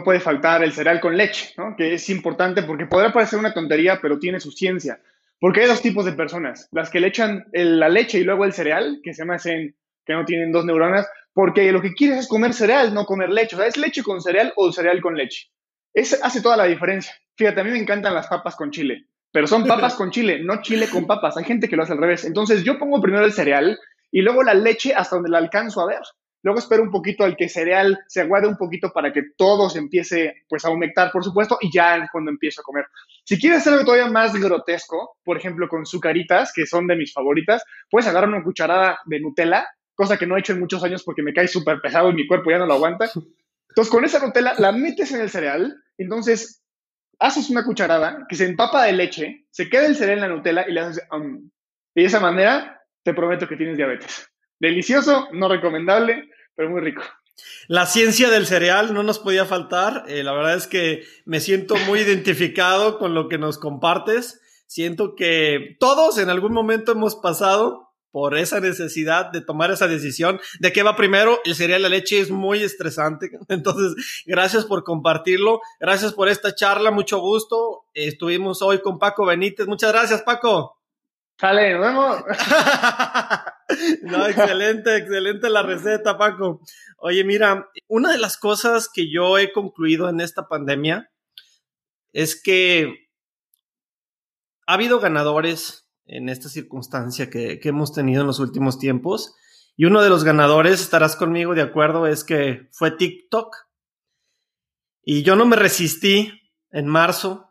No puede faltar el cereal con leche, ¿no? que es importante porque podrá parecer una tontería, pero tiene su ciencia. Porque hay dos tipos de personas, las que le echan la leche y luego el cereal, que se me hacen que no tienen dos neuronas, porque lo que quieres es comer cereal, no comer leche. O sea, es leche con cereal o cereal con leche. Eso hace toda la diferencia. Fíjate, a mí me encantan las papas con chile, pero son papas con chile, no chile con papas. Hay gente que lo hace al revés. Entonces yo pongo primero el cereal y luego la leche hasta donde la alcanzo a ver. Luego espero un poquito al que cereal se aguade un poquito para que todo se empiece pues a humectar, por supuesto, y ya es cuando empiezo a comer. Si quieres hacer algo todavía más grotesco, por ejemplo, con sucaritas, que son de mis favoritas, puedes agarrar una cucharada de Nutella, cosa que no he hecho en muchos años porque me cae súper pesado y mi cuerpo ya no lo aguanta. Entonces, con esa Nutella la metes en el cereal, entonces haces una cucharada que se empapa de leche, se queda el cereal en la Nutella y le haces... Um, y de esa manera te prometo que tienes diabetes. Delicioso, no recomendable, pero muy rico. La ciencia del cereal no nos podía faltar. Eh, la verdad es que me siento muy identificado con lo que nos compartes. Siento que todos en algún momento hemos pasado por esa necesidad de tomar esa decisión de qué va primero. El cereal, la leche es muy estresante. Entonces, gracias por compartirlo. Gracias por esta charla. Mucho gusto. Estuvimos hoy con Paco Benítez. Muchas gracias, Paco. Sale, nos vemos. no, excelente, excelente la receta, Paco. Oye, mira, una de las cosas que yo he concluido en esta pandemia es que ha habido ganadores en esta circunstancia que, que hemos tenido en los últimos tiempos. Y uno de los ganadores, estarás conmigo de acuerdo, es que fue TikTok. Y yo no me resistí en marzo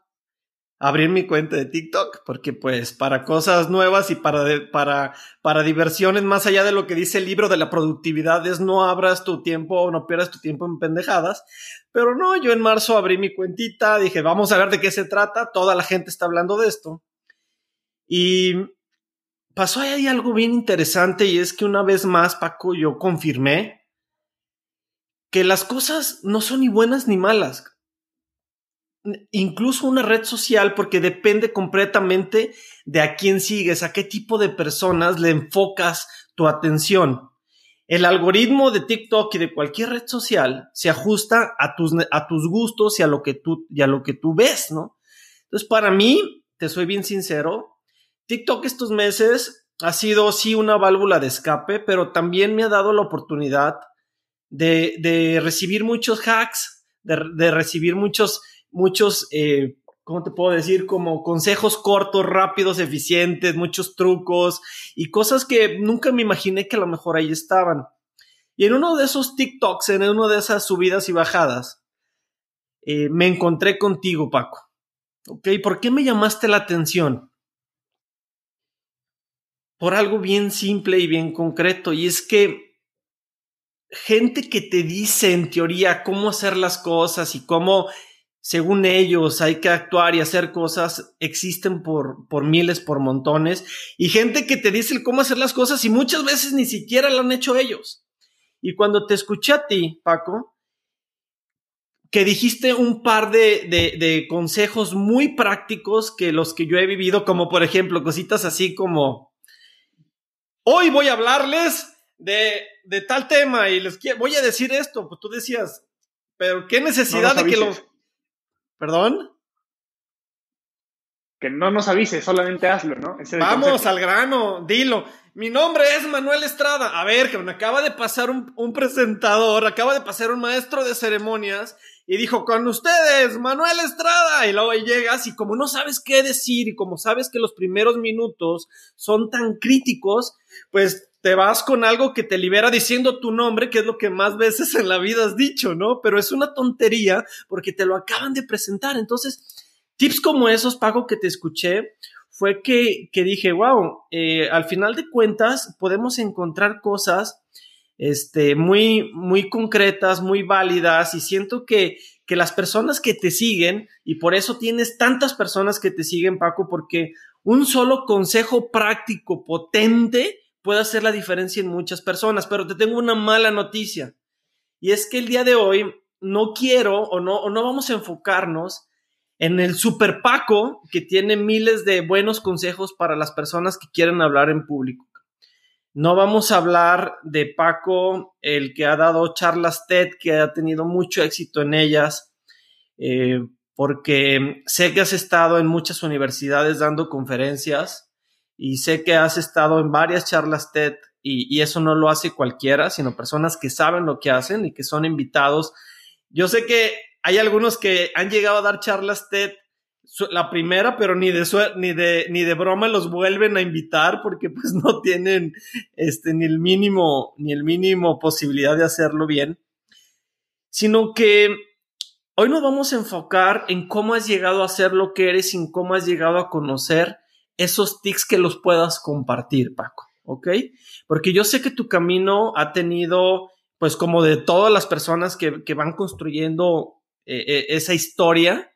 abrir mi cuenta de TikTok, porque pues para cosas nuevas y para, para, para diversiones, más allá de lo que dice el libro de la productividad, es no abras tu tiempo no pierdas tu tiempo en pendejadas. Pero no, yo en marzo abrí mi cuentita, dije, vamos a ver de qué se trata, toda la gente está hablando de esto. Y pasó ahí algo bien interesante y es que una vez más, Paco, yo confirmé que las cosas no son ni buenas ni malas incluso una red social porque depende completamente de a quién sigues, a qué tipo de personas le enfocas tu atención. El algoritmo de TikTok y de cualquier red social se ajusta a tus, a tus gustos y a lo que tú, y a lo que tú ves, ¿no? Entonces, para mí, te soy bien sincero, TikTok estos meses ha sido sí una válvula de escape, pero también me ha dado la oportunidad de, de recibir muchos hacks, de, de recibir muchos muchos, eh, ¿cómo te puedo decir? Como consejos cortos, rápidos, eficientes, muchos trucos y cosas que nunca me imaginé que a lo mejor ahí estaban. Y en uno de esos TikToks, en una de esas subidas y bajadas, eh, me encontré contigo, Paco. ¿Ok? ¿Por qué me llamaste la atención? Por algo bien simple y bien concreto, y es que gente que te dice en teoría cómo hacer las cosas y cómo según ellos hay que actuar y hacer cosas, existen por, por miles, por montones, y gente que te dice cómo hacer las cosas y muchas veces ni siquiera lo han hecho ellos. Y cuando te escuché a ti, Paco, que dijiste un par de, de, de consejos muy prácticos que los que yo he vivido, como por ejemplo cositas así como, hoy voy a hablarles de, de tal tema y les voy a decir esto, pues tú decías, pero qué necesidad de que los ¿Perdón? Que no nos avise, solamente hazlo, ¿no? Vamos al grano, dilo. mi nombre es Manuel Estrada. A ver, que me acaba de pasar un, un, presentador, acaba de pasar un maestro de ceremonias y dijo, con ustedes, Manuel Estrada. Y luego llegas y como no sabes qué decir y como sabes que los primeros minutos son tan críticos, pues te vas con algo que te libera diciendo tu nombre, que es lo que más veces en la vida has dicho, ¿no? Pero es una tontería porque te lo acaban de presentar. Entonces, tips como esos, Paco, que te escuché, fue que, que dije, wow, eh, al final de cuentas podemos encontrar cosas este, muy, muy concretas, muy válidas y siento que, que las personas que te siguen, y por eso tienes tantas personas que te siguen, Paco, porque un solo consejo práctico, potente, puede hacer la diferencia en muchas personas. Pero te tengo una mala noticia, y es que el día de hoy no quiero o no, o no vamos a enfocarnos en el super Paco que tiene miles de buenos consejos para las personas que quieren hablar en público. No vamos a hablar de Paco, el que ha dado charlas TED, que ha tenido mucho éxito en ellas, eh, porque sé que has estado en muchas universidades dando conferencias y sé que has estado en varias charlas TED y, eso no lo hace cualquiera, sino personas que saben lo que hacen y que son invitados. Yo sé que hay algunos que han llegado a dar charlas TED la primera, pero ni de, ni de, ni de broma los vuelven a invitar porque pues no tienen este, ni el mínimo, ni el mínimo posibilidad de hacerlo bien, sino que hoy nos vamos a enfocar en cómo has llegado a ser lo que eres y en cómo has llegado a conocer esos tics que los puedas compartir, Paco, ¿ok? Porque yo sé que tu camino ha tenido, pues como de todas las personas que, que van construyendo eh, eh, esa historia,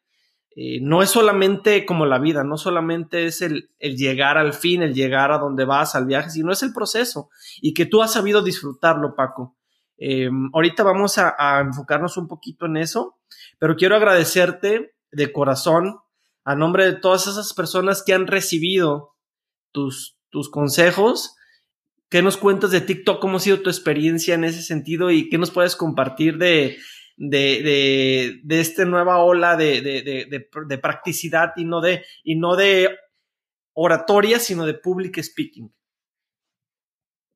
eh, no es solamente como la vida, no solamente es el, llegar al fin, el llegar a donde vas, al viaje, sino es el proceso y que tú has sabido disfrutarlo, Paco. Ahorita vamos a, enfocarnos un poquito en eso, pero quiero agradecerte de corazón a nombre de todas esas personas que han recibido tus, tus consejos. ¿Qué nos cuentas de TikTok? ¿Cómo ha sido tu experiencia en ese sentido? ¿Y qué nos puedes compartir de, de, de, de esta nueva ola de, de, practicidad y no de, y no de oratoria, sino de public speaking.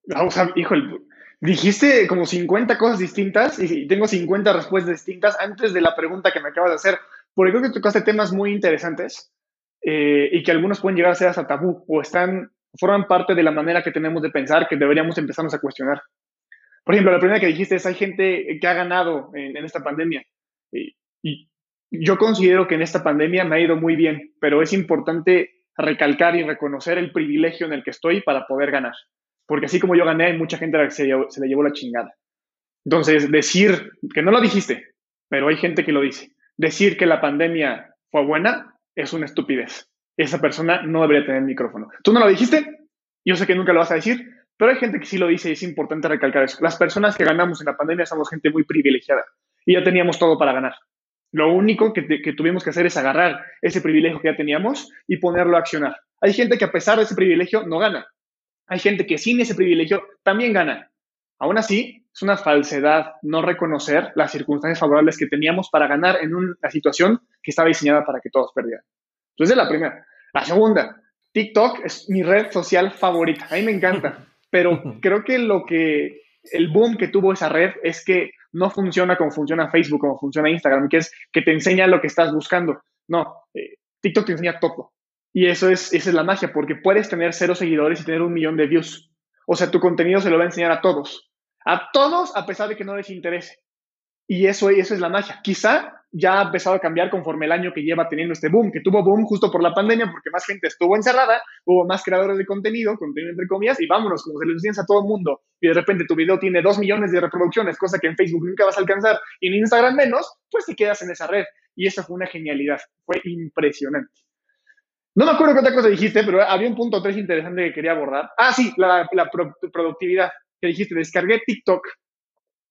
Vamos a, híjole, dijiste como 50 cosas distintas y tengo 50 respuestas distintas antes de la pregunta que me acabas de hacer, porque creo que tocaste temas muy interesantes eh, y que algunos pueden llegar a ser hasta tabú o están, forman parte de la manera que tenemos de pensar que deberíamos empezarnos a cuestionar. Por ejemplo, la primera que dijiste es, hay gente que ha ganado en, esta pandemia. Y, yo considero que en esta pandemia me ha ido muy bien, pero es importante recalcar y reconocer el privilegio en el que estoy para poder ganar. Porque así como yo gané, hay mucha gente que se, se le llevó la chingada. Entonces, decir que no lo dijiste, pero hay gente que lo dice. Decir que la pandemia fue buena es una estupidez. Esa persona no debería tener micrófono. Tú no lo dijiste, yo sé que nunca lo vas a decir, pero hay gente que sí lo dice y es importante recalcar eso. Las personas que ganamos en la pandemia somos gente muy privilegiada y ya teníamos todo para ganar. Lo único que, tuvimos que hacer es agarrar ese privilegio que ya teníamos y ponerlo a accionar. Hay gente que a pesar de ese privilegio no gana. Hay gente que sin ese privilegio también gana. Aún así, es una falsedad no reconocer las circunstancias favorables que teníamos para ganar en una situación que estaba diseñada para que todos perdieran. Entonces, es la primera. La segunda, TikTok es mi red social favorita. A mí me encanta. Pero creo que lo que, el boom que tuvo esa red es que no funciona como funciona Facebook, como funciona Instagram, que es que te enseña lo que estás buscando. No, eh, TikTok te enseña todo. Y eso es, esa es la magia, porque puedes tener cero seguidores y tener un millón de views. O sea, tu contenido se lo va a enseñar a todos. A todos, a pesar de que no les interese. Y eso, eso es la magia. Quizá ya ha empezado a cambiar conforme el año que lleva teniendo este boom, que tuvo boom justo por la pandemia, porque más gente estuvo encerrada, hubo más creadores de contenido, contenido entre comillas, y vámonos, como se les enseña a todo el mundo, y de repente tu video tiene dos millones de reproducciones, cosa que en Facebook nunca vas a alcanzar, y en Instagram menos, pues te quedas en esa red. Y eso fue una genialidad, fue impresionante. No me acuerdo qué otra cosa dijiste, pero había un punto tres interesante que quería abordar. Ah, sí, la, la productividad que dijiste. Descargué TikTok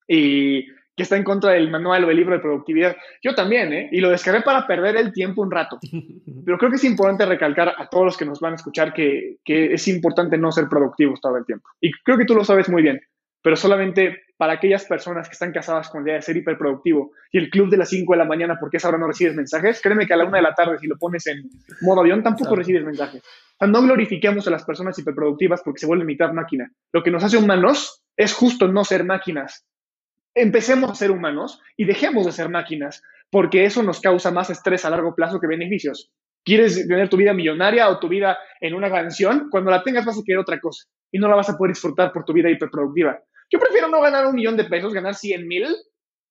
y que está en contra del manual o el libro de productividad. Yo también, ¿eh? Y lo descargué para perder el tiempo un rato. Pero creo que es importante recalcar a todos los que nos van a escuchar que, que es importante no ser productivos todo el tiempo. Y creo que tú lo sabes muy bien, pero solamente para aquellas personas que están casadas con la idea de ser hiperproductivo y el club de las 5 de la mañana porque esa hora no recibes mensajes, créeme que a la 1 de la tarde si lo pones en modo avión tampoco recibes mensajes. O sea, no glorifiquemos a las personas hiperproductivas porque se vuelven mitad máquina. Lo que nos hace humanos es justo no ser máquinas. Empecemos a ser humanos y dejemos de ser máquinas porque eso nos causa más estrés a largo plazo que beneficios. ¿Quieres tener tu vida millonaria o tu vida en una canción? Cuando la tengas vas a querer otra cosa y no la vas a poder disfrutar por tu vida hiperproductiva. Yo prefiero no ganar un millón de pesos, ganar 100 mil,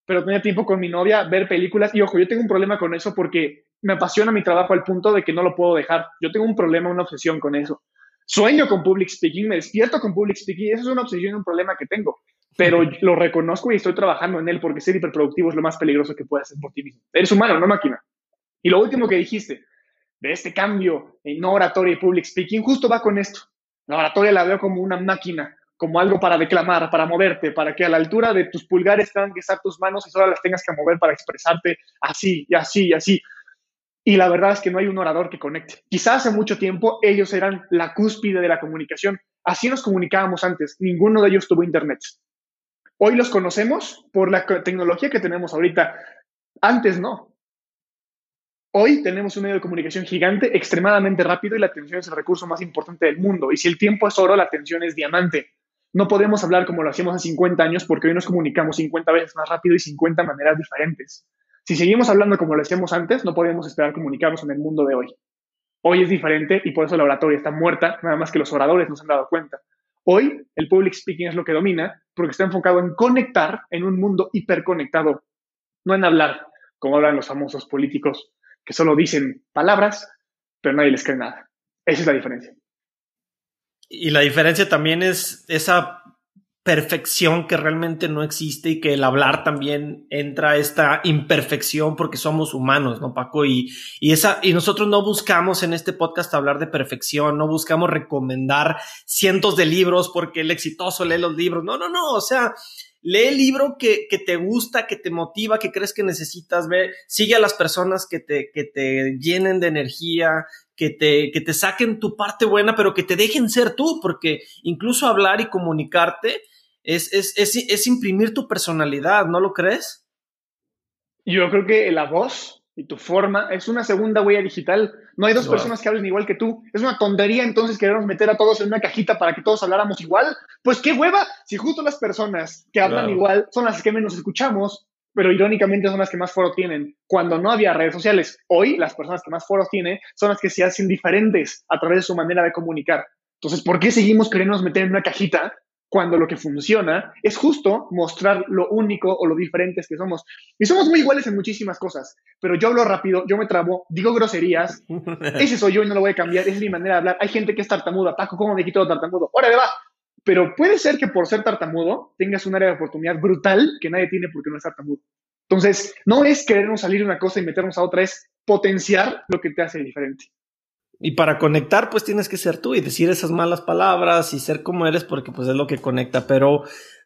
pero tener tiempo con mi novia, ver películas. Y ojo, yo tengo un problema con eso porque me apasiona mi trabajo al punto de que no lo puedo dejar. Yo tengo un problema, una obsesión con eso. Sueño con public speaking, me despierto con public speaking. Eso es una obsesión y un problema que tengo. Pero lo reconozco y estoy trabajando en él porque ser hiperproductivo es lo más peligroso que puedes hacer por ti mismo. Eres humano, no máquina. Y lo último que dijiste de este cambio en oratoria y public speaking justo va con esto. La oratoria la veo como una máquina, como algo para declamar, para moverte, para que a la altura de tus pulgares tengan que estar tus manos y solo las tengas que mover para expresarte así y así y así. Y la verdad es que no hay un orador que conecte. Quizás hace mucho tiempo ellos eran la cúspide de la comunicación. Así nos comunicábamos antes. Ninguno de ellos tuvo internet. Hoy los conocemos por la tecnología que tenemos ahorita. Antes no. Hoy tenemos un medio de comunicación gigante, extremadamente rápido y la atención es el recurso más importante del mundo. Y si el tiempo es oro, la atención es diamante. No podemos hablar como lo hacíamos hace 50 años porque hoy nos comunicamos 50 veces más rápido y 50 maneras diferentes. Si seguimos hablando como lo hacíamos antes, no podemos esperar comunicarnos en el mundo de hoy. Hoy es diferente y por eso la oratoria está muerta, nada más que los oradores nos han dado cuenta. Hoy el public speaking es lo que domina porque está enfocado en conectar en un mundo hiperconectado, no en hablar como hablan los famosos políticos que solo dicen palabras, pero nadie les cree nada. Esa es la diferencia. Y la diferencia también es esa perfección que realmente no existe y que el hablar también entra esta imperfección porque somos humanos, ¿no, Paco? Y, y, esa, y nosotros no buscamos en este podcast hablar de perfección, no buscamos recomendar cientos de libros porque el exitoso lee los libros. No, no, no. O sea, lee el libro que, te gusta, que te motiva, que crees que necesitas ver, sigue a las personas que te, que te llenen de energía, que te, que te saquen tu parte buena, pero que te dejen ser tú, porque incluso hablar y comunicarte es, es, es, es imprimir tu personalidad, ¿no lo crees? Yo creo que la voz y tu forma es una segunda huella digital. No hay dos personas que hablen igual que tú. Es una tontería entonces queremos meter a todos en una cajita para que todos habláramos igual. Pues qué hueva, si justo las personas que hablan igual son las que menos escuchamos, pero irónicamente son las que más foro tienen. Cuando no había redes sociales, hoy las personas que más foros tienen son las que se hacen diferentes a través de su manera de comunicar. Entonces, ¿por qué seguimos queriendo meter en una cajita cuando lo que funciona es justo mostrar lo único o lo diferentes que somos. Y somos muy iguales en muchísimas cosas, pero yo hablo rápido, yo me trabo, digo groserías, ese soy yo y no lo voy a cambiar, esa es mi manera de hablar. Hay gente que es tartamuda, Paco, ¿cómo me quito lo tartamudo? ¡Órale, va! Pero puede ser que por ser tartamudo tengas un área de oportunidad brutal que nadie tiene porque no es tartamudo. Entonces, no es querernos salir de una cosa y meternos a otra, es potenciar lo que te hace diferente. Y para conectar, pues tienes que ser tú y decir esas malas palabras y ser como eres porque pues es lo que conecta. Pero,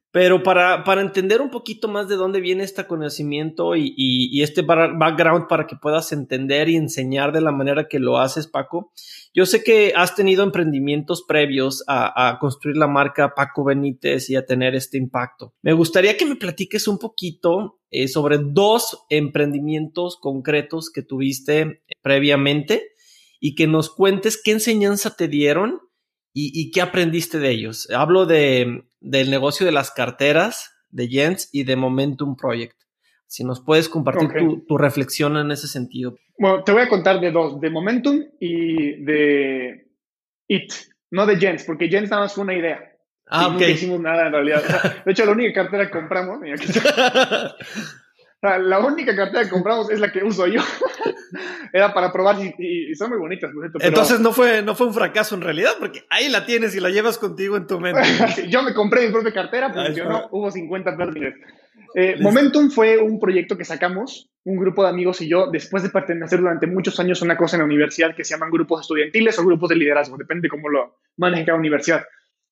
pero para, para entender un poquito más de dónde viene este conocimiento y, y, este background para que puedas entender y enseñar de la manera que lo haces, Paco, yo sé que has tenido emprendimientos previos a, a construir la marca Paco Benítez y a tener este impacto. Me gustaría que me platiques un poquito eh, sobre dos emprendimientos concretos que tuviste previamente y que nos cuentes qué enseñanza te dieron y, qué aprendiste de ellos. Hablo de, del negocio de las carteras de Jens y de Momentum Project. Si nos puedes compartir tu, reflexión en ese sentido. Bueno, te voy a contar de dos, de Momentum y de It, no de Jens, porque Jens nada más fue una idea. Ah, No hicimos nada en realidad. de hecho, la única cartera que compramos, la única cartera que compramos es la que uso yo. Era para probar y, son muy bonitas, Entonces no fue, no fue un fracaso en realidad, porque ahí la tienes y la llevas contigo en tu mente. yo me compré mi propia cartera, funcionó, hubo 50 pérdidas. Eh, Momentum fue un proyecto que sacamos, un grupo de amigos y yo, después de pertenecer durante muchos años a una cosa en la universidad que se llaman grupos estudiantiles o grupos de liderazgo, depende de cómo lo manejen cada universidad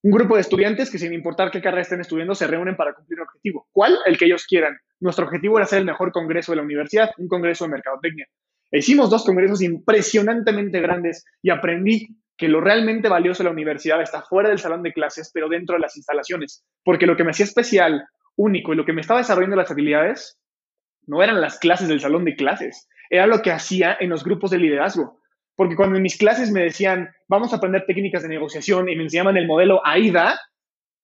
un grupo de estudiantes que sin importar qué carrera estén estudiando se reúnen para cumplir un objetivo. ¿Cuál? El que ellos quieran. Nuestro objetivo era ser el mejor congreso de la universidad, un congreso de mercadotecnia. E hicimos dos congresos impresionantemente grandes y aprendí que lo realmente valioso de la universidad está fuera del salón de clases, pero dentro de las instalaciones. Porque lo que me hacía especial único y lo que me estaba desarrollando las habilidades no eran las clases del salón de clases, era lo que hacía en los grupos de liderazgo. Porque cuando en mis clases me decían, vamos a aprender técnicas de negociación y me enseñaban el modelo AIDA,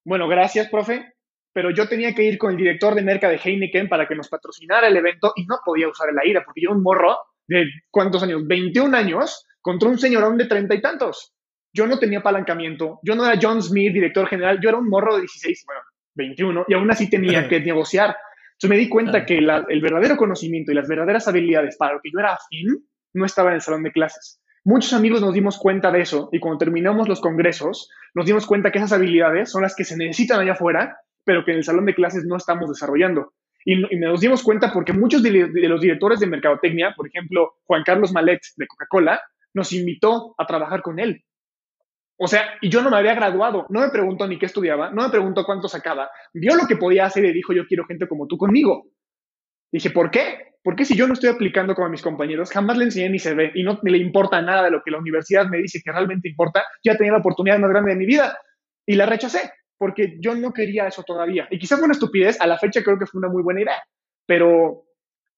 bueno, gracias, profe, pero yo tenía que ir con el director de merca de Heineken para que nos patrocinara el evento y no podía usar el AIDA porque yo era un morro de cuántos años, 21 años, contra un señorón de treinta y tantos. Yo no tenía apalancamiento, yo no era John Smith, director general, yo era un morro de 16, bueno, 21, y aún así tenía que negociar. Entonces me di cuenta que el verdadero conocimiento y las verdaderas habilidades para lo que yo era afín no estaba en el salón de clases. Muchos amigos nos dimos cuenta de eso y cuando terminamos los congresos nos dimos cuenta que esas habilidades son las que se necesitan allá afuera, pero que en el salón de clases no estamos desarrollando. Y, nos dimos cuenta porque muchos de, los directores de mercadotecnia, por ejemplo, Juan Carlos Malet de Coca-Cola, nos invitó a trabajar con él. O sea, y yo no me había graduado, no me preguntó ni qué estudiaba, no me preguntó cuánto sacaba, vio lo que podía hacer y dijo, yo quiero gente como tú conmigo. Dije, ¿por qué? Porque si yo no estoy aplicando como mis compañeros, jamás le enseñé ni se ve y no le importa nada de lo que la universidad me dice que realmente importa, ya tenía la oportunidad más grande de mi vida y la rechacé porque yo no quería eso todavía. Y quizás fue una estupidez, a la fecha creo que fue una muy buena idea, pero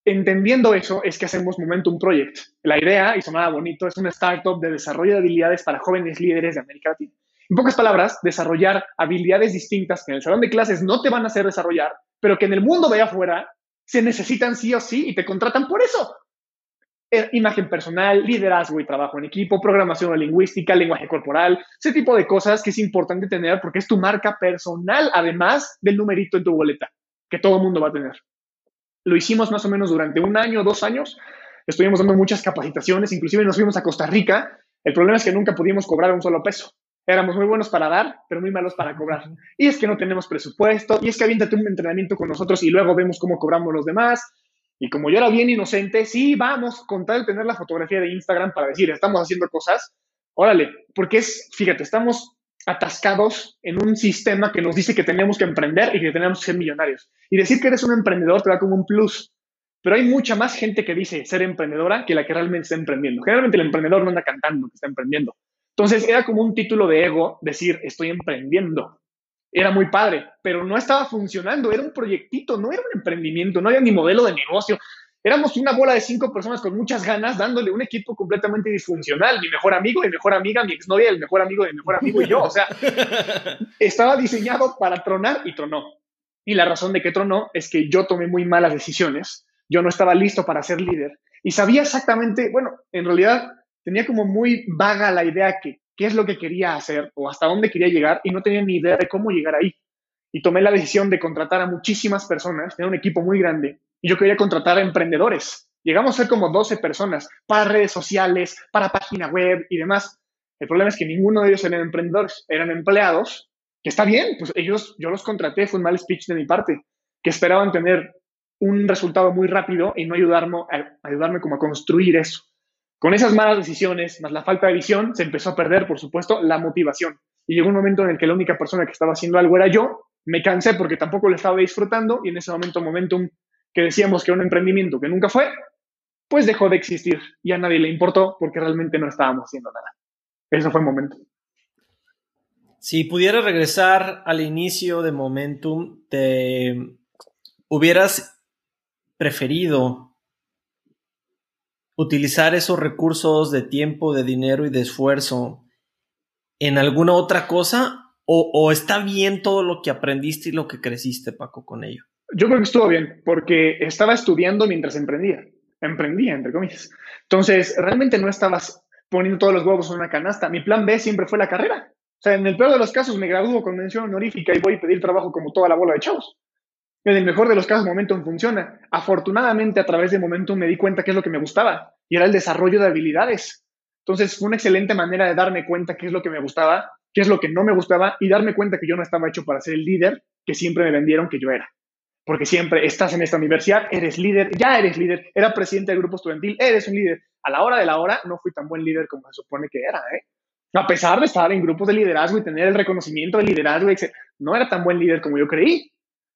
entendiendo eso es que hacemos Momentum Project. La idea, y sonaba bonito, es una startup de desarrollo de habilidades para jóvenes líderes de América Latina. En pocas palabras, desarrollar habilidades distintas que en el salón de clases no te van a hacer desarrollar, pero que en el mundo de afuera se necesitan sí o sí y te contratan por eso. Eh, imagen personal, liderazgo y trabajo en equipo, programación lingüística, lenguaje corporal, ese tipo de cosas que es importante tener porque es tu marca personal, además del numerito en tu boleta, que todo el mundo va a tener. Lo hicimos más o menos durante un año, dos años. Estuvimos dando muchas capacitaciones, inclusive nos fuimos a Costa Rica. El problema es que nunca pudimos cobrar un solo peso. Éramos muy buenos para dar, pero muy malos para cobrar. Y es que no tenemos presupuesto, y es que aviéntate un entrenamiento con nosotros y luego vemos cómo cobramos los demás. Y como yo era bien inocente, sí, vamos, con tal de tener la fotografía de Instagram para decir, estamos haciendo cosas, órale, porque es, fíjate, estamos atascados en un sistema que nos dice que tenemos que emprender y que tenemos que ser millonarios. Y decir que eres un emprendedor te da como un plus. Pero hay mucha más gente que dice ser emprendedora que la que realmente está emprendiendo. Generalmente el emprendedor no anda cantando que está emprendiendo. Entonces era como un título de ego decir estoy emprendiendo. Era muy padre, pero no estaba funcionando. Era un proyectito, no era un emprendimiento, no había ni modelo de negocio. Éramos una bola de cinco personas con muchas ganas, dándole un equipo completamente disfuncional. Mi mejor amigo, mi mejor amiga, mi exnovia, el mejor amigo mi mejor amigo y yo. O sea, estaba diseñado para tronar y tronó. Y la razón de que tronó es que yo tomé muy malas decisiones. Yo no estaba listo para ser líder. Y sabía exactamente, bueno, en realidad tenía como muy vaga la idea que qué es lo que quería hacer o hasta dónde quería llegar y no tenía ni idea de cómo llegar ahí. Y tomé la decisión de contratar a muchísimas personas, tenía un equipo muy grande y yo quería contratar a emprendedores. Llegamos a ser como 12 personas para redes sociales, para página web y demás. El problema es que ninguno de ellos eran emprendedores, eran empleados, que está bien, pues ellos, yo los contraté, fue un mal speech de mi parte, que esperaban tener un resultado muy rápido y no ayudarme, ayudarme como a construir eso. Con esas malas decisiones, más la falta de visión, se empezó a perder, por supuesto, la motivación. Y llegó un momento en el que la única persona que estaba haciendo algo era yo. Me cansé porque tampoco lo estaba disfrutando y en ese momento Momentum que decíamos que era un emprendimiento que nunca fue, pues dejó de existir y a nadie le importó porque realmente no estábamos haciendo nada. Ese fue el momento. Si pudieras regresar al inicio de Momentum, ¿te hubieras preferido utilizar esos recursos de tiempo, de dinero y de esfuerzo en alguna otra cosa? ¿O, o está bien todo lo que aprendiste y lo que creciste, Paco, con ello? Yo creo que estuvo bien, porque estaba estudiando mientras emprendía. Emprendía, entre comillas. Entonces, realmente no estabas poniendo todos los huevos en una canasta. Mi plan B siempre fue la carrera. O sea, en el peor de los casos me gradúo con mención honorífica y voy a pedir trabajo como toda la bola de chavos. En el mejor de los casos, Momentum funciona. Afortunadamente, a través de Momentum me di cuenta qué es lo que me gustaba y era el desarrollo de habilidades. Entonces, fue una excelente manera de darme cuenta qué es lo que me gustaba, qué es lo que no me gustaba y darme cuenta que yo no estaba hecho para ser el líder que siempre me vendieron que yo era porque siempre estás en esta universidad, eres líder, ya eres líder, era presidente del grupo estudiantil, eres un líder. A la hora de la hora no fui tan buen líder como se supone que era, ¿eh? A pesar de estar en grupos de liderazgo y tener el reconocimiento de liderazgo, no era tan buen líder como yo creí.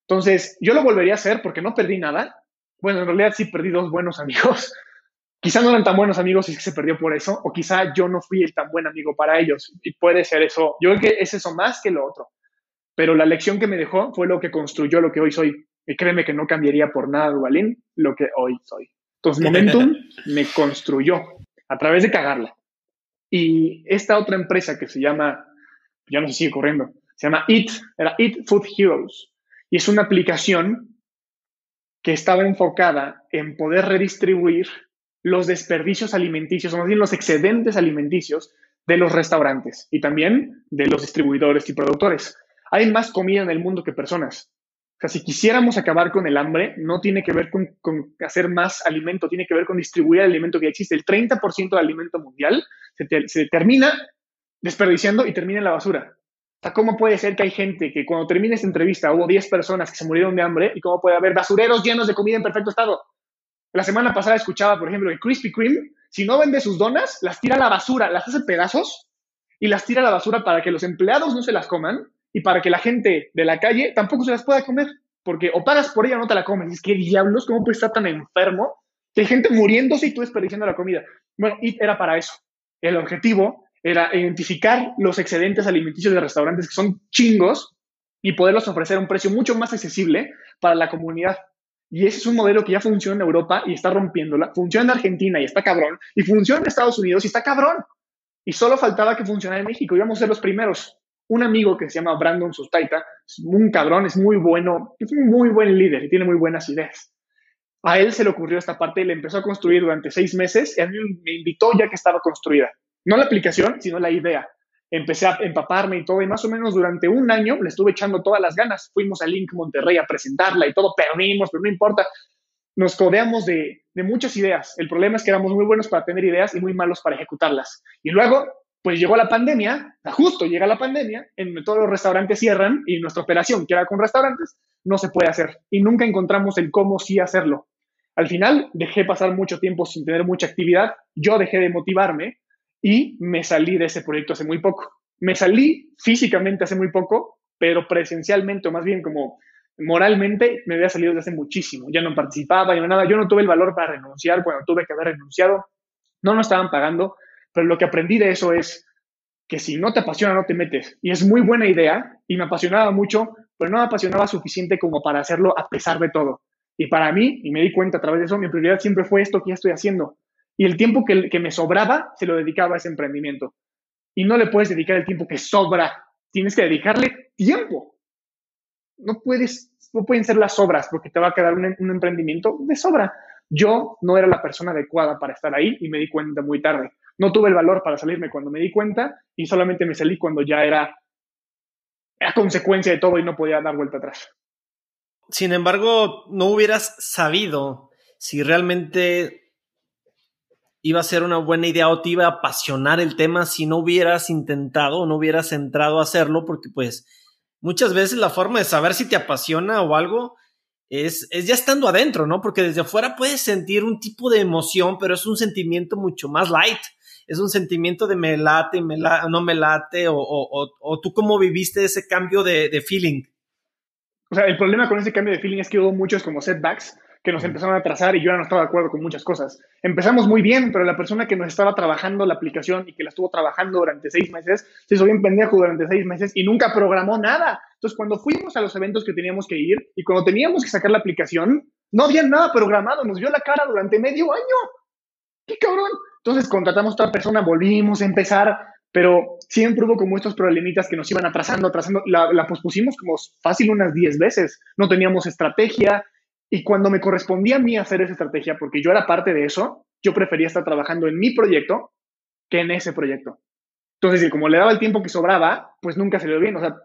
Entonces, yo lo volvería a hacer porque no perdí nada. Bueno, en realidad sí perdí dos buenos amigos. quizá no eran tan buenos amigos y se perdió por eso, o quizá yo no fui el tan buen amigo para ellos. Y puede ser eso. Yo creo que es eso más que lo otro. pero la lección que me dejó fue lo que construyó lo que hoy soy. Y créeme que no cambiaría por nada, Duvalín, lo que hoy soy. Entonces, Momentum me construyó a través de cagarla. Y esta otra empresa que se llama, ya no se sigue corriendo, se llama Eat, era Eat Food Heroes. Y es una aplicación que estaba enfocada en poder redistribuir los desperdicios alimenticios, o más bien los excedentes alimenticios de los restaurantes y también de los distribuidores y productores. Hay más comida en el mundo que personas. O sea, si quisiéramos acabar con el hambre, no tiene que ver con, hacer más alimento, tiene que ver con distribuir el alimento que existe. El 30% del alimento mundial se, termina desperdiciando y termina en la basura. ¿Cómo puede ser que hay gente que cuando termine esta entrevista hubo 10 personas que se murieron de hambre y cómo puede haber basureros llenos de comida en perfecto estado? La semana pasada escuchaba, por ejemplo, que Krispy Kreme, si no vende sus donas, las tira a la basura, las hace pedazos y las tira a la basura para que los empleados no se las coman y para que la gente de la calle tampoco se las pueda comer, porque o pagas por ella o no te la comes. Es que diablos, ¿cómo puedes estar tan enfermo? Hay gente muriéndose y tú desperdiciando la comida. Bueno, y era para eso. El objetivo era identificar los excedentes alimenticios de restaurantes que son chingos y poderlos ofrecer a un precio mucho más accesible para la comunidad. Y ese es un modelo que ya funciona en Europa y está rompiéndola. Funciona en Argentina y está cabrón. Y funciona en Estados Unidos y está cabrón. Y solo faltaba que funcionara en México. Íbamos a ser los primeros un amigo que se llama Brandon Sustaita, es un cabrón, es muy bueno, es un muy buen líder y tiene muy buenas ideas. A él se le ocurrió esta parte y le empezó a construir durante seis meses y a mí me invitó ya que estaba construida. No la aplicación, sino la idea. Empecé a empaparme y todo, y más o menos durante un año le estuve echando todas las ganas. Fuimos a Link Monterrey a presentarla y todo, perdimos, pero no importa. Nos codeamos de, de muchas ideas. El problema es que éramos muy buenos para tener ideas y muy malos para ejecutarlas. Y luego pues llegó la pandemia, justo llega la pandemia, en todos los restaurantes cierran y nuestra operación, que era con restaurantes, no se puede hacer. Y nunca encontramos el cómo sí hacerlo. Al final dejé pasar mucho tiempo sin tener mucha actividad, yo dejé de motivarme y me salí de ese proyecto hace muy poco. Me salí físicamente hace muy poco, pero presencialmente o más bien como moralmente me había salido desde hace muchísimo. Ya no participaba, ya no nada. Yo no tuve el valor para renunciar cuando tuve que haber renunciado. No nos estaban pagando pero lo que aprendí de eso es que si no te apasiona, no te metes. Y es muy buena idea y me apasionaba mucho, pero no me apasionaba suficiente como para hacerlo a pesar de todo. Y para mí, y me di cuenta a través de eso, mi prioridad siempre fue esto que ya estoy haciendo. Y el tiempo que, me sobraba, se lo dedicaba a ese emprendimiento. Y no le puedes dedicar el tiempo que sobra. Tienes que dedicarle tiempo. No puedes, no pueden ser las sobras porque te va a quedar un, un emprendimiento de sobra. Yo no era la persona adecuada para estar ahí y me di cuenta muy tarde. No tuve el valor para salirme cuando me di cuenta y solamente me salí cuando ya era a consecuencia de todo y no podía dar vuelta atrás. Sin embargo, no hubieras sabido si realmente iba a ser una buena idea o te iba a apasionar el tema si no hubieras intentado o no hubieras entrado a hacerlo, porque pues muchas veces la forma de saber si te apasiona o algo es, es, ya estando adentro, ¿no? Porque desde afuera puedes sentir un tipo de emoción, pero es un sentimiento mucho más light es un sentimiento de me late, me no me late, o, o, o, tú cómo viviste ese cambio de, de, feeling. O sea, el problema con ese cambio de feeling es que hubo muchos como setbacks que nos empezaron a trazar y yo ya no estaba de acuerdo con muchas cosas. Empezamos muy bien, pero la persona que nos estaba trabajando la aplicación y que la estuvo trabajando durante seis meses, se hizo bien pendejo durante seis meses y nunca programó nada. Entonces, cuando fuimos a los eventos que teníamos que ir y cuando teníamos que sacar la aplicación, no había nada programado, nos vio la cara durante medio año. ¡Qué cabrón! Entonces contratamos a otra persona, volvimos a empezar, pero siempre hubo como estos problemitas que nos iban atrasando, atrasando. La, la pospusimos como fácil unas 10 veces. No teníamos estrategia. Y cuando me correspondía a mí hacer esa estrategia, porque yo era parte de eso, yo prefería estar trabajando en mi proyecto que en ese proyecto. Entonces, como le daba el tiempo que sobraba, pues nunca dio bien. O sea,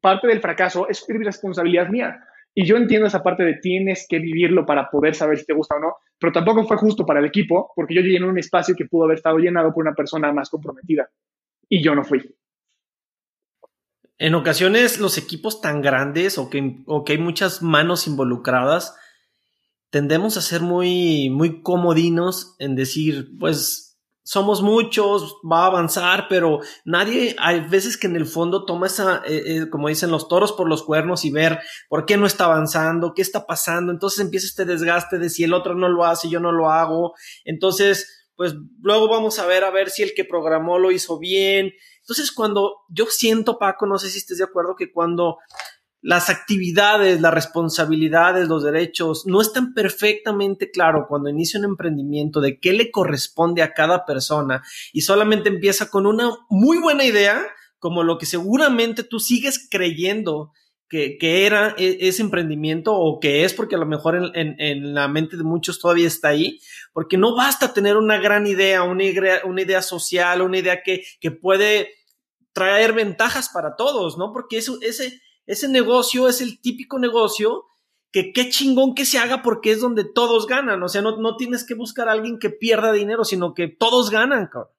parte del fracaso es responsabilidad mía. Y yo entiendo esa parte de tienes que vivirlo para poder saber si te gusta o no, pero tampoco fue justo para el equipo porque yo llené un espacio que pudo haber estado llenado por una persona más comprometida y yo no fui. En ocasiones los equipos tan grandes o que, o que hay muchas manos involucradas, tendemos a ser muy, muy comodinos en decir, pues somos muchos, va a avanzar, pero nadie, hay veces que en el fondo toma esa, eh, eh, como dicen los toros por los cuernos y ver por qué no está avanzando, qué está pasando, entonces empieza este desgaste de si el otro no lo hace, yo no lo hago, entonces, pues luego vamos a ver a ver si el que programó lo hizo bien, Entonces, cuando yo siento, Paco, no sé si estés de acuerdo, que cuando las actividades, las responsabilidades, los derechos no están perfectamente claro cuando inicia un emprendimiento de qué le corresponde a cada persona y solamente empieza con una muy buena idea, como lo que seguramente tú sigues creyendo que, era e, ese emprendimiento o que es porque a lo mejor en, la mente de muchos todavía está ahí, porque no basta tener una gran idea, una idea, una idea social, una idea que, que puede traer ventajas para todos, ¿no? Porque ese, ese negocio es el típico negocio que qué chingón que se haga porque es donde todos ganan. O sea, no, no tienes que buscar a alguien que pierda dinero, sino que todos ganan, cabrón.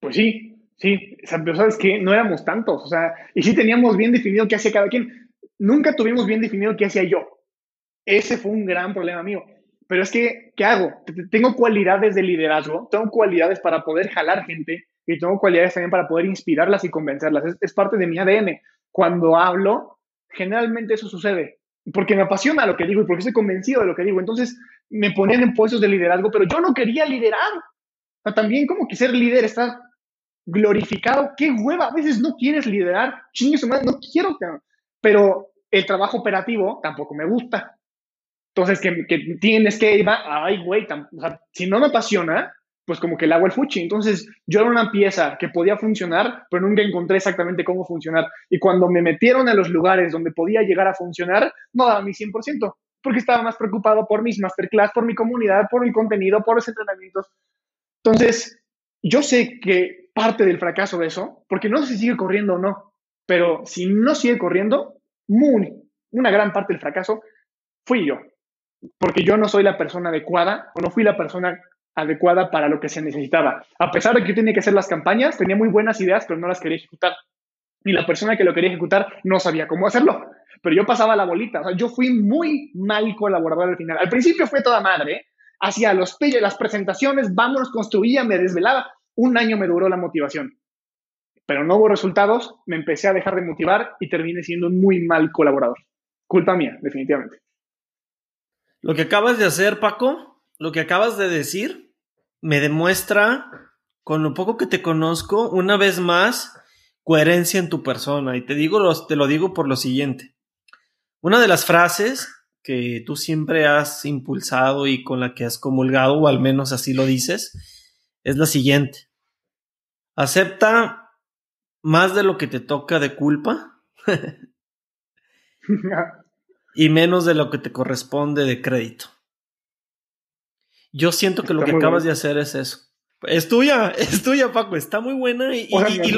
Pues sí, sí. Pero sabes que no éramos tantos. O sea, y sí teníamos bien definido qué hacía cada quien. Nunca tuvimos bien definido qué hacía yo. Ese fue un gran problema mío. Pero es que, ¿qué hago? Tengo cualidades de liderazgo, tengo cualidades para poder jalar gente y tengo cualidades también para poder inspirarlas y convencerlas. Es, parte de mi ADN cuando hablo, generalmente eso sucede, porque me apasiona lo que digo y porque estoy convencido de lo que digo. Entonces me ponían en puestos de liderazgo, pero yo no quería liderar. también como que ser líder está glorificado. Qué hueva, a veces no quieres liderar. Chingue su madre, no quiero. Pero el trabajo operativo tampoco me gusta. Entonces, que, que tienes que ir, ay, güey, o sea, si no me apasiona, pues como que el agua el fuchi. Entonces yo era una pieza que podía funcionar, pero nunca encontré exactamente cómo funcionar. Y cuando me metieron en los lugares donde podía llegar a funcionar, no daba mi 100%, porque estaba más preocupado por mis masterclass, por mi comunidad, por el contenido, por los entrenamientos. Entonces, yo sé que parte del fracaso de eso, porque no sé si sigue corriendo o no, pero si no sigue corriendo, muy, una gran parte del fracaso fui yo, porque yo no soy la persona adecuada o no fui la persona adecuada para lo que se necesitaba. A pesar de que yo tenía que hacer las campañas, tenía muy buenas ideas, pero no las quería ejecutar. Y la persona que lo quería ejecutar no sabía cómo hacerlo. Pero yo pasaba la bolita. O sea, yo fui muy mal colaborador al final. Al principio fue toda madre. Hacía los las presentaciones, vámonos, construía, me desvelaba. Un año me duró la motivación. Pero no hubo resultados, me empecé a dejar de motivar y terminé siendo un muy mal colaborador. Culpa mía, definitivamente. Lo que acabas de hacer, Paco, lo que acabas de decir me demuestra, con lo poco que te conozco, una vez más, coherencia en tu persona. Y te digo, te lo digo por lo siguiente. Una de las frases que tú siempre has impulsado y con la que has comulgado, o al menos así lo dices, es la siguiente. Acepta más de lo que te toca de culpa y menos de lo que te corresponde de crédito. Yo siento que lo que acabas de hacer es eso. Es tuya, es tuya, Paco, está muy buena. Y,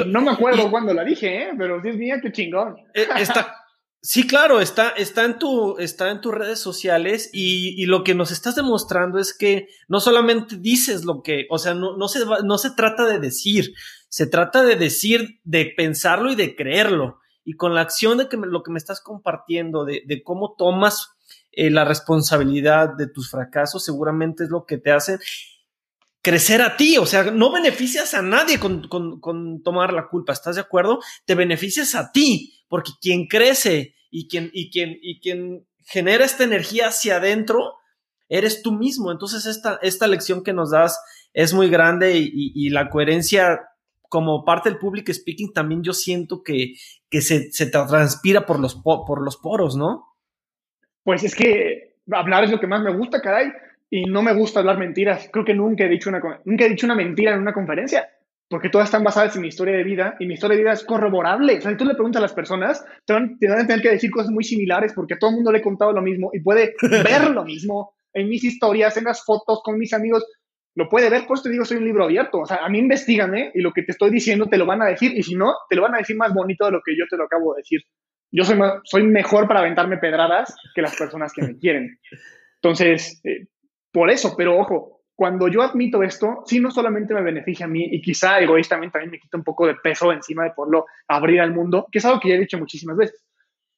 no me acuerdo cuándo la dije, ¿eh? pero Dios mío, qué chingón. Eh, está, sí, claro, está, está, en tu, está en tus redes sociales y, lo que nos estás demostrando es que no solamente dices lo que, o sea, no, no, se, no se trata de decir, se trata de decir, de pensarlo y de creerlo. Y con la acción de que lo que me estás compartiendo, de, de cómo tomas eh, la responsabilidad de tus fracasos seguramente es lo que te hace crecer a ti, o sea, no beneficias a nadie con, tomar la culpa, ¿estás de acuerdo? Te beneficias a ti, porque quien crece y quien, y quien, y quien genera esta energía hacia adentro, eres tú mismo. Entonces, esta, esta lección que nos das es muy grande y, la coherencia como parte del public speaking también yo siento que, que se, se transpira por los, por los poros, ¿no? Pues es que hablar es lo que más me gusta, caray, y no me gusta hablar mentiras. Creo que nunca he dicho una, nunca he dicho una mentira en una conferencia, porque todas están basadas en mi historia de vida y mi historia de vida es corroborable. O sea, si tú le preguntas a las personas, te van, te van a tener que decir cosas muy similares porque a todo el mundo le he contado lo mismo y puede ver lo mismo en mis historias, en las fotos con mis amigos. Lo puede ver, por eso te digo, soy un libro abierto. O sea, a mí investigame y lo que te estoy diciendo te lo van a decir y si no, te lo van a decir más bonito de lo que yo te lo acabo de decir yo soy, soy mejor para aventarme pedradas que las personas que me quieren. Entonces, eh, por eso, pero ojo, cuando yo admito esto, sí no solamente me beneficia a mí y quizá egoístamente también me quita un poco de peso encima de poderlo abrir al mundo, que es algo que ya he dicho muchísimas veces,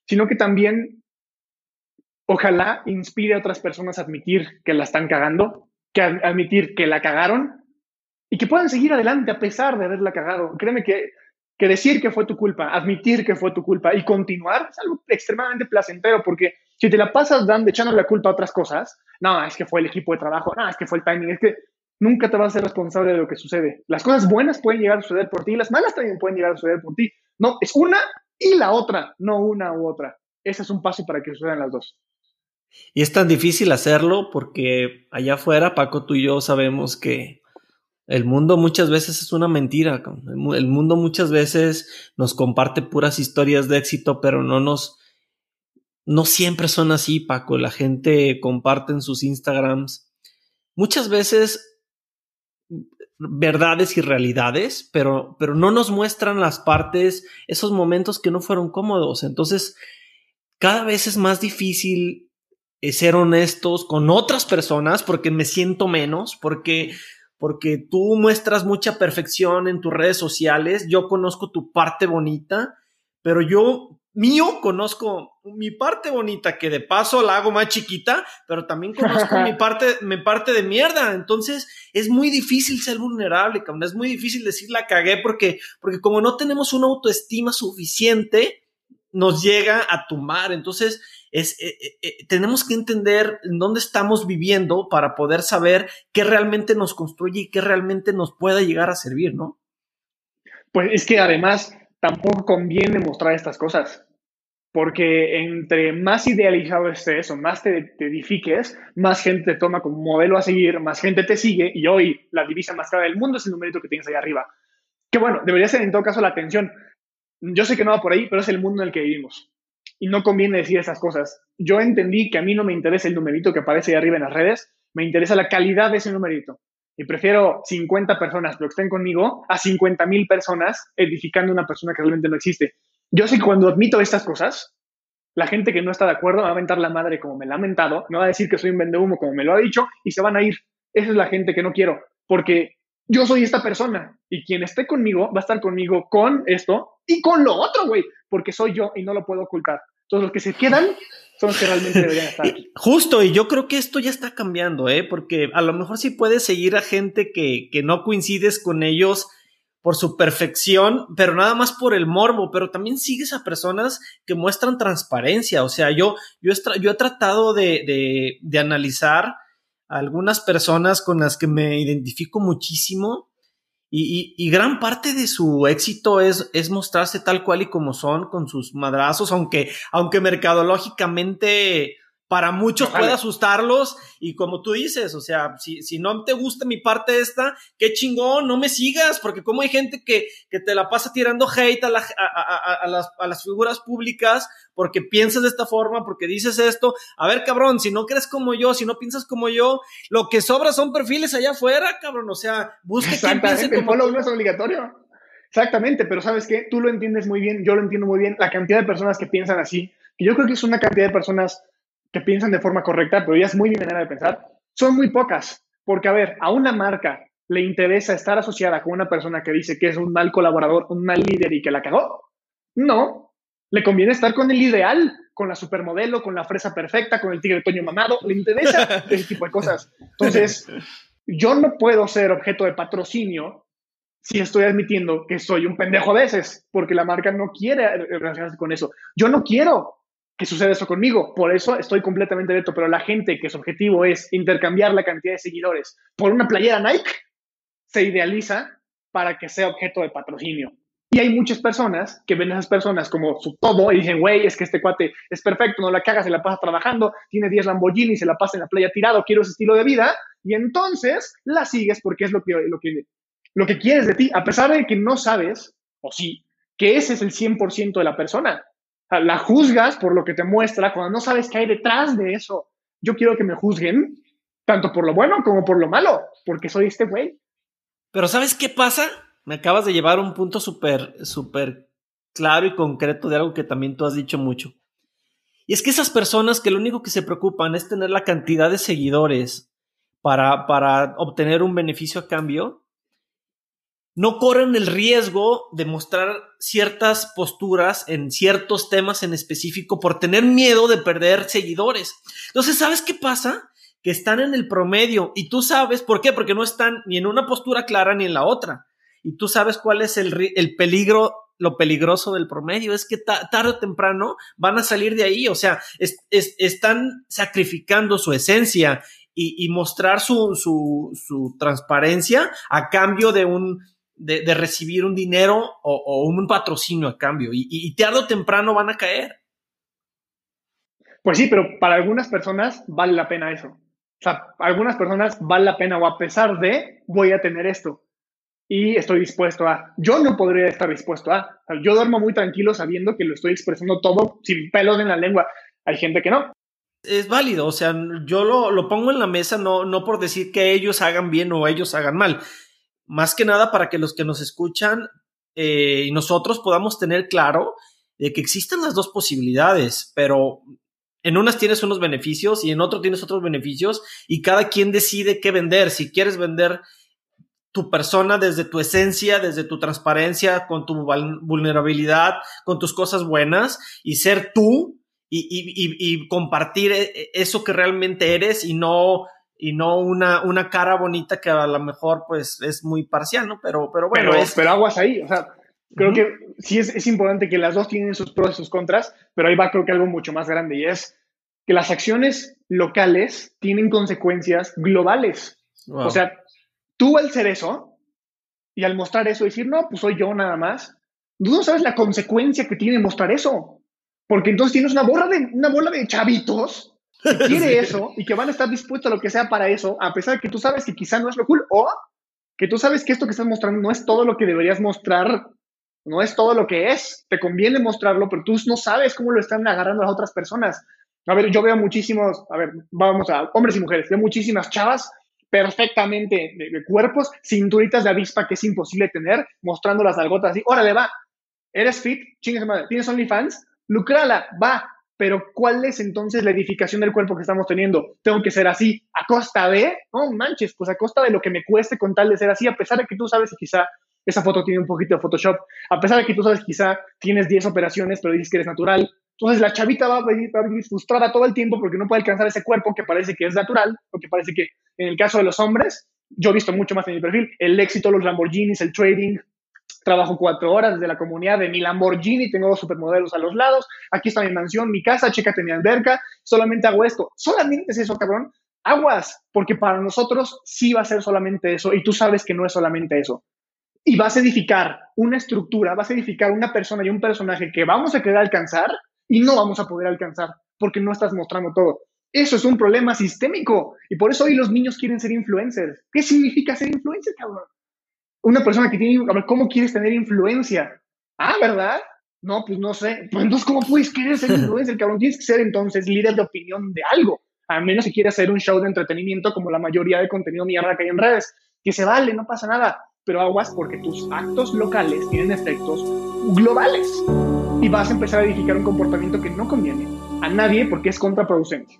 sino que también ojalá inspire a otras personas a admitir que la están cagando, que admitir que la cagaron y que puedan seguir adelante a pesar de haberla cagado. Créeme que que decir que fue tu culpa, admitir que fue tu culpa y continuar es algo extremadamente placentero porque si te la pasas dando, echando la culpa a otras cosas, no, es que fue el equipo de trabajo, no, es que fue el timing, es que Nunca te vas a ser responsable de lo que sucede. Las cosas buenas pueden llegar a suceder por ti, las malas también pueden llegar a suceder por ti. No, es una y la otra, no una u otra. Ese es un paso para que sucedan las dos. Y es tan difícil hacerlo porque allá afuera, Paco, tú y yo sabemos que el mundo muchas veces es una mentira. El mundo muchas veces nos comparte puras historias de éxito, pero no nos... No siempre son así, Paco. La gente comparte en sus Instagrams. Muchas veces verdades y realidades, pero, pero no nos muestran las partes, esos momentos que no fueron cómodos. Entonces, cada vez es más difícil eh, ser honestos con otras personas porque me siento menos, porque, porque tú muestras mucha perfección en tus redes sociales, yo conozco tu parte bonita, pero yo mío conozco mi parte bonita, que de paso la hago más chiquita, pero también conozco mi parte, mi parte de mierda. Entonces es muy difícil ser vulnerable, cabrón. Es muy difícil decir la cagué porque, porque como no tenemos una autoestima suficiente, nos llega a tumbar. Entonces es, eh, eh, eh, tenemos que entender en dónde estamos viviendo para poder saber qué realmente nos construye y qué realmente nos pueda llegar a servir, ¿no? Pues es que además tampoco conviene mostrar estas cosas porque entre más idealizado estés o más te, edifiques, más gente te toma como modelo a seguir, más gente te sigue y hoy la divisa más cara del mundo es el numerito que tienes ahí arriba. Que bueno, debería ser en todo caso la atención. Yo sé que no va por ahí, pero es el mundo en el que vivimos. Y no conviene decir esas cosas. Yo entendí que a mí no me interesa el numerito que aparece ahí arriba en las redes, me interesa la calidad de ese numerito. Y prefiero 50 personas que estén conmigo a 50 mil personas edificando una persona que realmente no existe. Yo sé que cuando admito estas cosas, la gente que no está de acuerdo va a aventar la madre como me la ha mentado, me va a decir que soy un vendehumo como me lo ha dicho y se van a ir. Esa es la gente que no quiero, porque yo soy esta persona y quien esté conmigo va a estar conmigo con esto y con lo otro, güey, porque soy yo y no lo puedo ocultar. Todos los que se quedan son los que realmente deberían estar aquí. Justo, y yo creo que esto ya está cambiando, ¿eh? Porque a lo mejor sí puedes seguir a gente que, que no coincides con ellos por su perfección, pero nada más por el morbo, pero también sigues a personas que muestran transparencia. O sea, yo, yo, he, yo he tratado de, de, de analizar algunas personas con las que me identifico muchísimo y, y, gran parte de su éxito es, es mostrarse tal cual y como son con sus madrazos, aunque, aunque mercadológicamente para muchos puede asustarlos. Y como tú dices, o sea, si, si no te gusta mi parte esta, qué chingón, no me sigas, porque como hay gente que, que te la pasa tirando hate a, la, a, a, las, a las figuras públicas porque piensas de esta forma, porque dices esto, a ver cabrón, si no crees como yo, si no piensas como yo, lo que sobra son perfiles allá afuera, cabrón, o sea, busque quien piense como tú. no es obligatorio. Exactamente, pero sabes qué, tú lo entiendes muy bien, yo lo entiendo muy bien, la cantidad de personas que piensan así, que yo creo que es una cantidad de personas que piensan de forma correcta, pero ya es muy mi manera de pensar, son muy pocas. Porque, a ver, a una marca le interesa estar asociada con una persona que dice que es un mal colaborador, un mal líder y que la cagó. No, le conviene estar con el ideal, con la supermodelo, con la fresa perfecta, con el tigre toño mamado. Le interesa ese tipo de cosas. Entonces, yo no puedo ser objeto de patrocinio si estoy admitiendo que soy un pendejo a veces, porque la marca no quiere relacionarse con eso. Yo no quiero que sucede eso conmigo. Por eso estoy completamente abierto. Pero la gente que su objetivo es intercambiar la cantidad de seguidores por una playera Nike, se idealiza para que sea objeto de patrocinio. Y hay muchas personas que ven a esas personas como su todo y dicen, güey, es que este cuate es perfecto, no la caga, se la pasa trabajando, tiene 10 Lamborghini, se la pasa en la playa tirado, quiero ese estilo de vida. Y entonces la sigues porque es lo que, lo que, lo que quieres de ti, a pesar de que no sabes, o sí, que ese es el 100% de la persona la juzgas por lo que te muestra cuando no sabes qué hay detrás de eso. Yo quiero que me juzguen tanto por lo bueno como por lo malo, porque soy este güey. Pero ¿sabes qué pasa? Me acabas de llevar un punto súper, súper claro y concreto de algo que también tú has dicho mucho. Y es que esas personas que lo único que se preocupan es tener la cantidad de seguidores para, para obtener un beneficio a cambio, no corren el riesgo de mostrar ciertas posturas en ciertos temas en específico por tener miedo de perder seguidores. Entonces, ¿sabes qué pasa? Que están en el promedio y tú sabes, ¿por qué? Porque no están ni en una postura clara ni en la otra. Y tú sabes cuál es el, el peligro, lo peligroso del promedio, es que tarde o temprano van a salir de ahí, o sea, están sacrificando su esencia y, mostrar su, su, transparencia a cambio de un, de, recibir un dinero o, un patrocinio a cambio. Y, y, tarde o temprano van a caer. Pues sí, pero para algunas personas vale la pena eso. O sea, algunas personas vale la pena o a pesar de voy a tener esto y estoy dispuesto a. Yo no podría estar dispuesto a. yo duermo muy tranquilo sabiendo que lo estoy expresando todo sin pelos en la lengua. Hay gente que no es válido, o sea, yo lo, pongo en la mesa no, no por decir que ellos hagan bien o ellos hagan mal, más que nada para que los que nos escuchan eh, y nosotros podamos tener claro de que existen las dos posibilidades, pero en unas tienes unos beneficios y en otro tienes otros beneficios y cada quien decide qué vender, si quieres vender tu persona desde tu esencia, desde tu transparencia, con tu vulnerabilidad, con tus cosas buenas y ser tú y, compartir e, e, eso que realmente eres y no, y no una, una cara bonita que a lo mejor pues es muy parcial, ¿no? Pero, pero bueno. Pero, aguas ahí, o sea, creo que sí es, es, importante que las dos tienen sus pros y sus contras, pero ahí va creo que algo mucho más grande y es que las acciones locales tienen consecuencias globales. O sea, tú al ser eso y al mostrar eso, decir, no, pues soy yo nada más, tú no sabes la consecuencia que tiene mostrar eso. Porque entonces tienes una bola de, una bola de chavitos que quiere eso y que van a estar dispuestos a lo que sea para eso, a pesar de que tú sabes que quizá no es lo cool o que tú sabes que esto que estás mostrando no es todo lo que deberías mostrar, no es todo lo que es. Te conviene mostrarlo, pero tú no sabes cómo lo están agarrando las otras personas. A ver, yo veo muchísimos, a ver, vamos a hombres y mujeres, veo muchísimas chavas perfectamente de, cuerpos, cinturitas de avispa que es imposible tener, mostrando las algotas así, órale, va, eres fit, chingue madre, tienes OnlyFans, lucrala, va, pero ¿cuál es entonces la edificación del cuerpo que estamos teniendo? Tengo que ser así, a costa de, no manches, pues a costa de lo que me cueste con tal de ser así, a pesar de que tú sabes que quizá esa foto tiene un poquito de Photoshop, a pesar de que tú sabes que quizá tienes 10 operaciones, pero dices que eres natural. Entonces la chavita va a, venir, frustrada todo el tiempo porque no puede alcanzar ese cuerpo que parece que es natural, porque parece que en el caso de los hombres, yo he visto mucho más en mi perfil, el éxito, los Lamborghinis, el trading, trabajo cuatro horas desde la comunidad de mi Lamborghini, tengo dos supermodelos a los lados, aquí está mi mansión, mi casa, chécate mi alberca, solamente hago esto. Solamente es eso, cabrón. Aguas, porque para nosotros sí va a ser solamente eso y tú sabes que no es solamente eso. Y vas a edificar una estructura, vas a edificar una persona y un personaje que vamos a querer alcanzar y no vamos a poder alcanzar porque no estás mostrando todo. Eso es un problema sistémico y por eso hoy los niños quieren ser influencers. ¿Qué significa ser influencer, cabrón? Una persona que tiene, a ver, ¿cómo quieres tener influencia? Ah, ¿verdad? No, pues no sé. Pues entonces, ¿cómo puedes querer ser influencer, cabrón? Tienes que ser entonces líder de opinión de algo. A menos si quieres hacer un show de entretenimiento como la mayoría de contenido mierda que hay en redes. Que se vale, no pasa nada. Pero aguas porque tus actos locales tienen efectos globales. Y vas a empezar a edificar un comportamiento que no conviene a nadie porque es contraproducente.